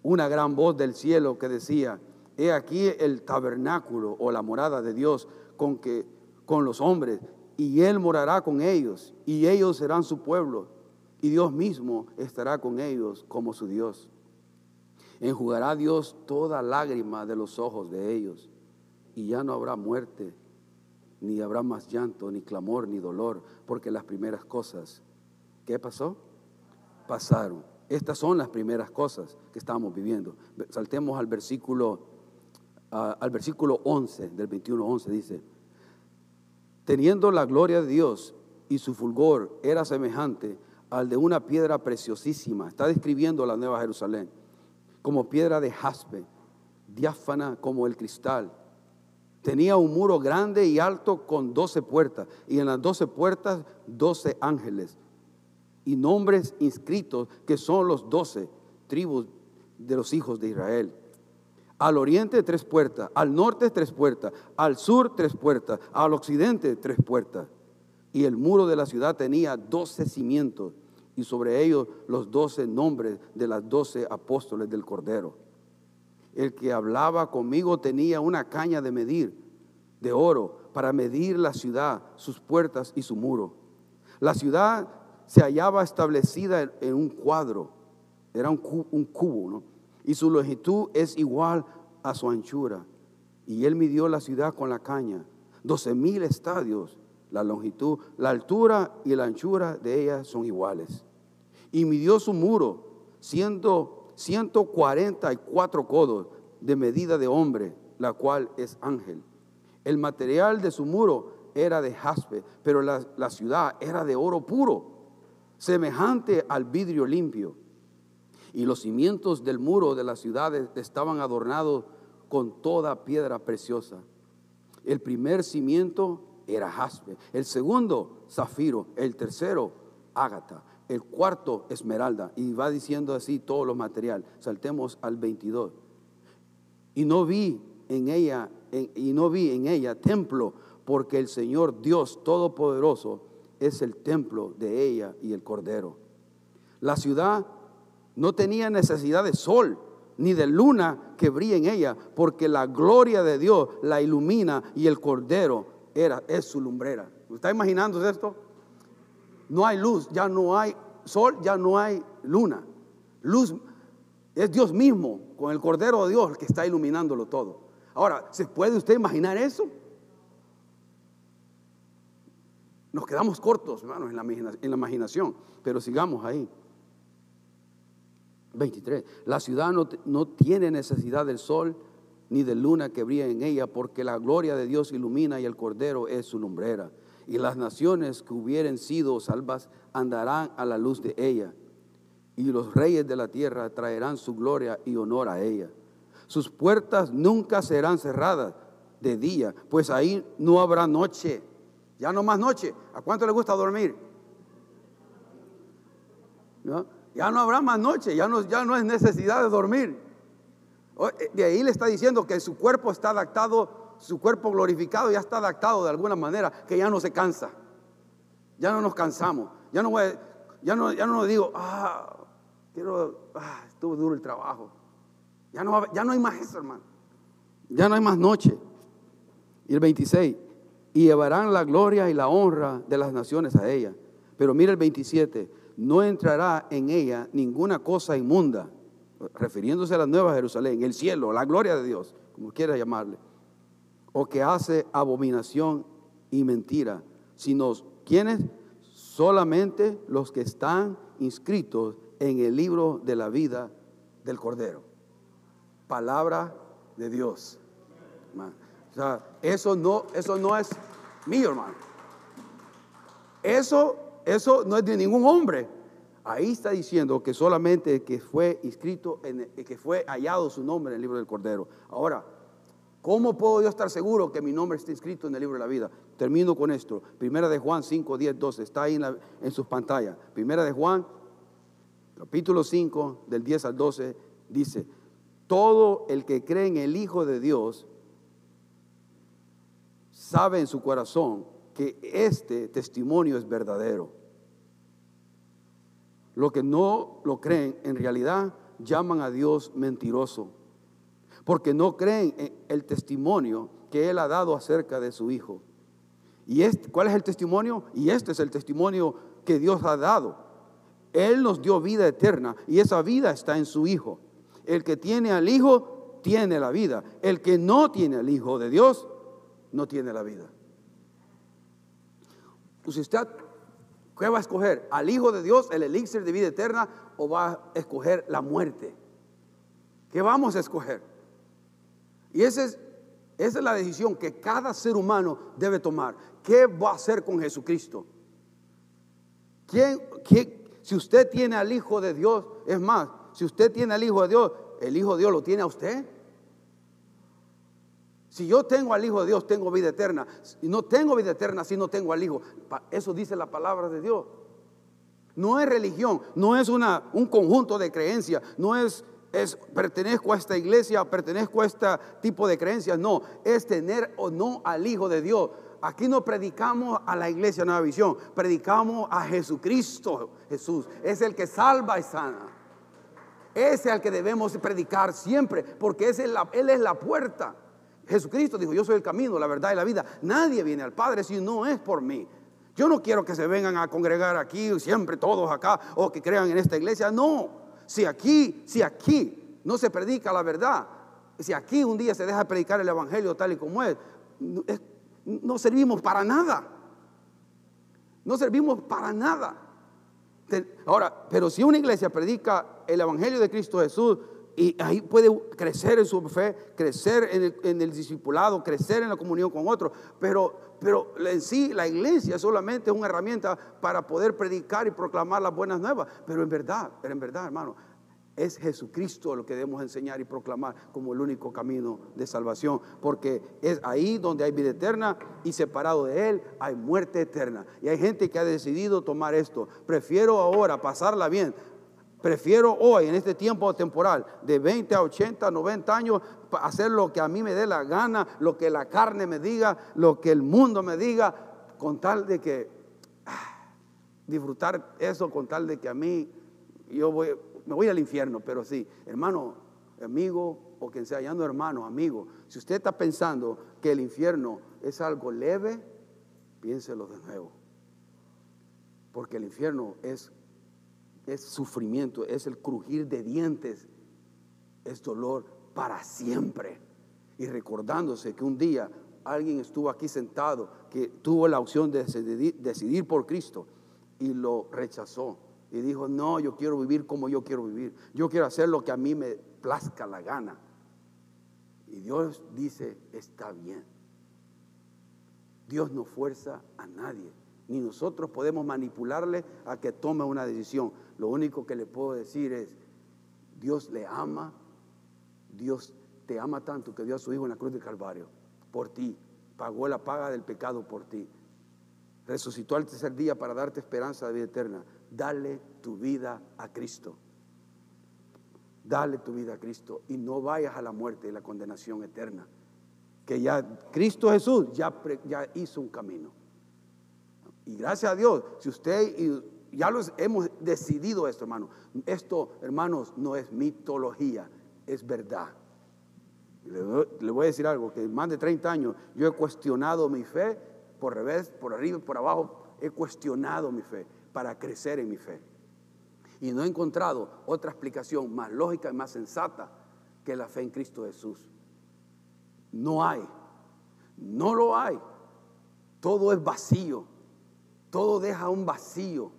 una gran voz del cielo que decía, he aquí el tabernáculo o la morada de Dios con, que, con los hombres, y Él morará con ellos, y ellos serán su pueblo, y Dios mismo estará con ellos como su Dios. Enjugará Dios toda lágrima de los ojos de ellos y ya no habrá muerte, ni habrá más llanto, ni clamor, ni dolor, porque las primeras cosas, ¿qué pasó? Pasaron. Estas son las primeras cosas que estamos viviendo. Saltemos al versículo, al versículo 11 del 21-11 dice, teniendo la gloria de Dios y su fulgor era semejante al de una piedra preciosísima. Está describiendo la Nueva Jerusalén como piedra de jaspe, diáfana como el cristal. Tenía un muro grande y alto con doce puertas, y en las doce puertas doce ángeles, y nombres inscritos que son los doce tribus de los hijos de Israel. Al oriente tres puertas, al norte tres puertas, al sur tres puertas, al occidente tres puertas. Y el muro de la ciudad tenía doce cimientos y sobre ellos los doce nombres de las doce apóstoles del Cordero. El que hablaba conmigo tenía una caña de medir de oro para medir la ciudad, sus puertas y su muro. La ciudad se hallaba establecida en un cuadro, era un cubo, ¿no? Y su longitud es igual a su anchura. Y él midió la ciudad con la caña, doce mil estadios la longitud, la altura y la anchura de ella son iguales. Y midió su muro, siendo 144 codos de medida de hombre, la cual es ángel. El material de su muro era de jaspe, pero la, la ciudad era de oro puro, semejante al vidrio limpio. Y los cimientos del muro de la ciudad estaban adornados con toda piedra preciosa. El primer cimiento era jaspe, el segundo zafiro, el tercero ágata, el cuarto esmeralda. Y va diciendo así todo lo material. Saltemos al 22. Y no vi en ella, y no vi en ella templo, porque el Señor Dios Todopoderoso es el templo de ella y el Cordero. La ciudad no tenía necesidad de sol ni de luna que brille en ella, porque la gloria de Dios la ilumina y el Cordero era, es su lumbrera. ¿Está imaginando esto? No hay luz, ya no hay sol, ya no hay luna. Luz es Dios mismo, con el Cordero de Dios, que está iluminándolo todo. Ahora, ¿se puede usted imaginar eso? Nos quedamos cortos, hermanos, en la, en la imaginación, pero sigamos ahí. 23. La ciudad no, no, tiene necesidad del sol ni de luna que brille en ella, porque la gloria de Dios ilumina y el Cordero es su lumbrera. Y las naciones que hubieren sido salvas andarán a la luz de ella. Y los reyes de la tierra traerán su gloria y honor a ella. Sus puertas nunca serán cerradas de día, pues ahí no habrá noche. Ya no más noche. ¿A cuánto le gusta dormir? ¿No? Ya no habrá más noche, ya no, ya no es necesidad de dormir. Eh, de ahí le está diciendo que su cuerpo está adaptado, su cuerpo glorificado ya está adaptado de alguna manera, que ya no se cansa. Ya no nos cansamos. Ya no, ya no, ya no digo, ah, quiero, ah, estuvo duro el trabajo. Ya no, ya no hay más eso, hermano. Ya no hay más noche. Y el 26, y llevarán la gloria y la honra de las naciones a ella. Pero mira el 27, no entrará en ella ninguna cosa inmunda, refiriéndose a la nueva Jerusalén, el cielo, la gloria de Dios, como quiera llamarle, o que hace abominación y mentira, sino quienes solamente los que están inscritos en el libro de la vida del Cordero. Palabra de Dios. O sea, eso no, eso no es mío, hermano. Eso eso no es de ningún hombre. Ahí está diciendo que solamente que fue inscrito, en, que fue hallado su nombre en el libro del Cordero. Ahora, ¿cómo puedo yo estar seguro que mi nombre está inscrito en el libro de la vida? Termino con esto. Primera de Juan 5, 10, 12. Está ahí en, en sus pantallas. Primera de Juan, capítulo 5, del 10 al 12, dice, todo el que cree en el Hijo de Dios sabe en su corazón que este testimonio es verdadero. Los que no lo creen, en realidad llaman a Dios mentiroso, porque no creen en el testimonio que Él ha dado acerca de su Hijo. ¿Y cuál es el testimonio? Y este es el testimonio que Dios ha dado. Él nos dio vida eterna y esa vida está en su Hijo. El que tiene al Hijo tiene la vida. El que no tiene al Hijo de Dios no tiene la vida. Pues usted ¿Qué va a escoger? ¿Al Hijo de Dios, el elixir de vida eterna, o va a escoger la muerte? ¿Qué vamos a escoger? Y esa es, esa es la decisión que cada ser humano debe tomar. ¿Qué va a hacer con Jesucristo? ¿Quién, si usted tiene al Hijo de Dios, es más, si usted tiene al Hijo de Dios, el Hijo de Dios lo tiene a usted. Si yo tengo al Hijo de Dios, tengo vida eterna. Y no tengo vida eterna si no tengo al Hijo. Eso dice la palabra de Dios. No es religión, no es una, un conjunto de creencias, no es, es pertenezco a esta iglesia, pertenezco a este tipo de creencias, no, es tener o no al Hijo de Dios. Aquí no predicamos a la iglesia Nueva Visión, predicamos a Jesucristo Jesús, es el que salva y sana. Ese es el que debemos predicar siempre, porque es Él es la puerta. Jesucristo dijo, yo soy el camino, la verdad y la vida. Nadie viene al Padre si no es por mí. Yo no quiero que se vengan a congregar aquí siempre todos acá o que crean en esta iglesia. No, si aquí, si aquí no se predica la verdad, si aquí un día se deja predicar el Evangelio tal y como es, no servimos para nada. No servimos para nada. Ahora, pero si una iglesia predica el Evangelio de Cristo Jesús y ahí puede crecer en su fe, crecer en el, en el discipulado, crecer en la comunión con otros. Pero, pero en sí la iglesia solamente es una herramienta para poder predicar y proclamar las buenas nuevas. Pero en verdad, pero en verdad, hermano, es Jesucristo lo que debemos enseñar y proclamar como el único camino de salvación, porque es ahí donde hay vida eterna y separado de Él hay muerte eterna. Y hay gente que ha decidido tomar esto. Prefiero ahora pasarla bien, Prefiero hoy, en este tiempo temporal, de 20 a 80, 90 años, hacer lo que a mí me dé la gana, lo que la carne me diga, lo que el mundo me diga, con tal de que ah, disfrutar eso, con tal de que a mí yo me voy al infierno. Pero sí, hermano, amigo o quien sea, ya no hermano, amigo, si usted está pensando que el infierno es algo leve, piénselo de nuevo. Porque el infierno es es sufrimiento, es el crujir de dientes, es dolor para siempre. Y recordándose que un día alguien estuvo aquí sentado que tuvo la opción de decidir, por Cristo y lo rechazó. Y dijo, no, yo quiero vivir como yo quiero vivir. Yo quiero hacer lo que a mí me plazca la gana. Y Dios dice, está bien. Dios no fuerza a nadie, ni nosotros podemos manipularle a que tome una decisión. Lo único que le puedo decir es, Dios le ama, Dios te ama tanto que dio a su Hijo en la cruz del Calvario por ti, pagó la paga del pecado por ti, resucitó al tercer día para darte esperanza de vida eterna. Dale tu vida a Cristo. Dale tu vida a Cristo y no vayas a la muerte y la condenación eterna. Que ya Cristo Jesús ya, ya hizo un camino. Y gracias a Dios, si usted ya lo hemos decidido esto, hermano. Esto, hermanos, no es mitología, es verdad. Le, voy a decir algo, que más de 30 años yo he cuestionado mi fe, por revés, por arriba y por abajo, he cuestionado mi fe para crecer en mi fe. Y no he encontrado otra explicación más lógica y más sensata que la fe en Cristo Jesús. No hay, no lo hay. Todo es vacío, todo deja un vacío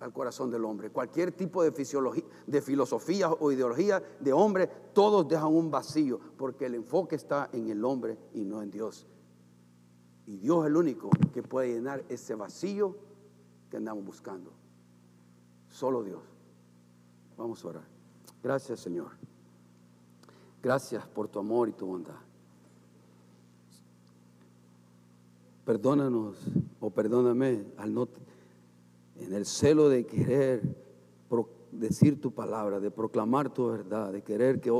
al corazón del hombre. Cualquier tipo de, fisiología, de filosofía o ideología de hombre, todos dejan un vacío, porque el enfoque está en el hombre y no en Dios. Y Dios es el único que puede llenar ese vacío que andamos buscando. Solo Dios. Vamos a orar. Gracias Señor. Gracias por tu amor y tu bondad. Perdónanos o perdóname al no en el celo de querer decir tu palabra, de proclamar tu verdad, de querer que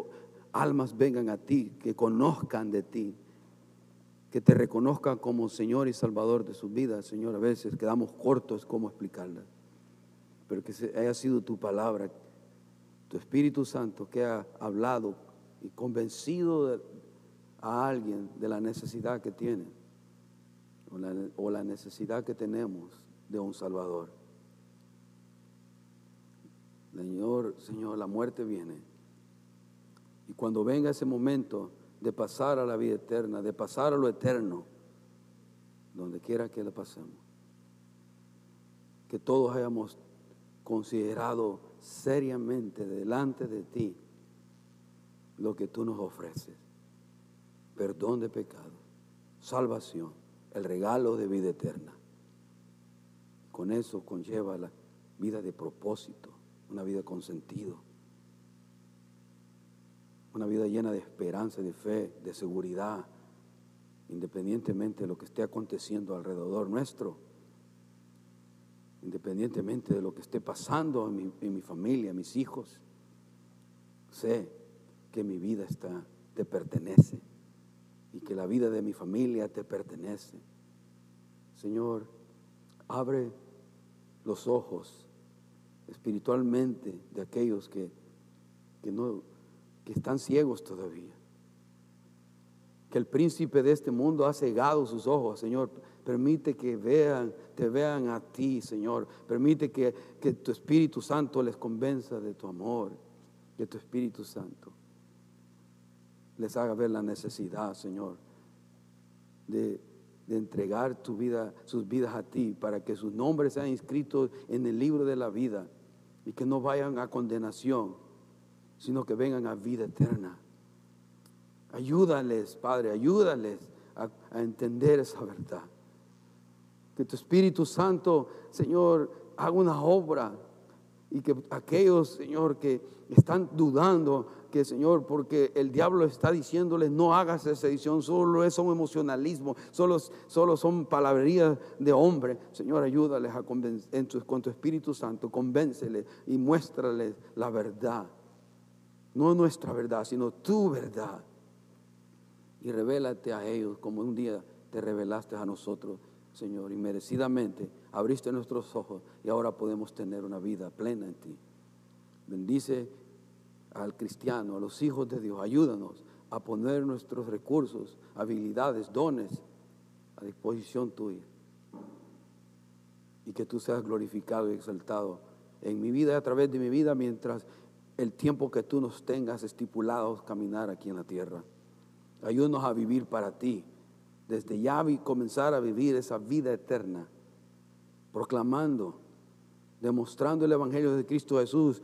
almas vengan a ti, que conozcan de ti, que te reconozcan como Señor y Salvador de sus vidas. Señor, a veces quedamos cortos cómo explicarla, pero que haya sido tu palabra, tu Espíritu Santo que ha hablado y convencido a alguien de la necesidad que tiene o la necesidad que tenemos de un Salvador. Señor, Señor, la muerte viene. Y cuando venga ese momento de pasar a la vida eterna, de pasar a lo eterno, donde quiera que le pasemos, que todos hayamos considerado seriamente delante de ti lo que tú nos ofreces. Perdón de pecado, salvación, el regalo de vida eterna. Con eso conlleva la vida de propósito una vida con sentido, una vida llena de esperanza, de fe, de seguridad, independientemente de lo que esté aconteciendo alrededor nuestro, independientemente de lo que esté pasando en mi, en mi familia, mis hijos, sé que mi vida te pertenece y que la vida de mi familia te pertenece. Señor, abre los ojos espiritualmente de aquellos que, no, que están ciegos todavía. Que el príncipe de este mundo ha cegado sus ojos, Señor. Permite que vean, te vean a ti, Señor. Permite que, que tu Espíritu Santo les convenza de tu amor, de tu Espíritu Santo. Les haga ver la necesidad, Señor, de de entregar tu vida, sus vidas a ti, para que sus nombres sean inscritos en el libro de la vida y que no vayan a condenación, sino que vengan a vida eterna. Ayúdales, Padre, ayúdales a, a entender esa verdad. Que tu Espíritu Santo, Señor, haga una obra y que aquellos, Señor, que están dudando, que Señor, porque el diablo está diciéndoles, no hagas esa edición, solo es un emocionalismo, solo, solo son palabrerías de hombre. Señor, ayúdales a convencer, con tu Espíritu Santo, convénceles y muéstrales la verdad. No nuestra verdad, sino tu verdad. Y revélate a ellos como un día te revelaste a nosotros Señor, y merecidamente abriste nuestros ojos y ahora podemos tener una vida plena en ti. Bendice al cristiano, a los hijos de Dios, ayúdanos a poner nuestros recursos, habilidades, dones a disposición tuya. Y que tú seas glorificado y exaltado en mi vida y a través de mi vida mientras el tiempo que tú nos tengas estipulado caminar aquí en la tierra. Ayúdanos a vivir para ti desde ya comenzar a vivir esa vida eterna, proclamando, demostrando el Evangelio de Cristo Jesús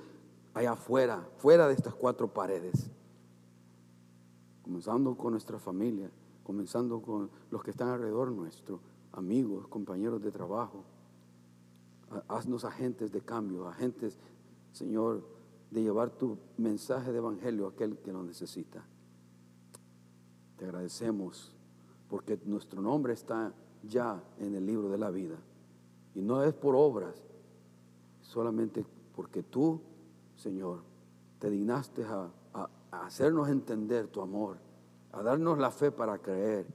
allá afuera, fuera de estas cuatro paredes. Comenzando con nuestra familia, comenzando con los que están alrededor nuestro, amigos, compañeros de trabajo. Haznos agentes de cambio, agentes, Señor, de llevar tu mensaje de Evangelio a aquel que lo necesita. Te agradecemos porque nuestro nombre está ya en el libro de la vida. Y no es por obras, solamente porque tú, Señor, te dignaste a, hacernos entender tu amor, a darnos la fe para creer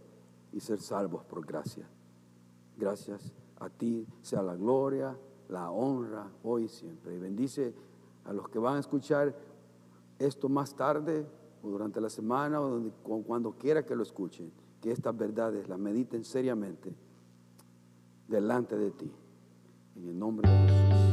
y ser salvos por gracia. Gracias a ti sea la gloria, la honra hoy y siempre. Y bendice a los que van a escuchar esto más tarde o durante la semana o cuando quiera que lo escuchen que estas verdades las mediten seriamente delante de ti. En el nombre de Jesús.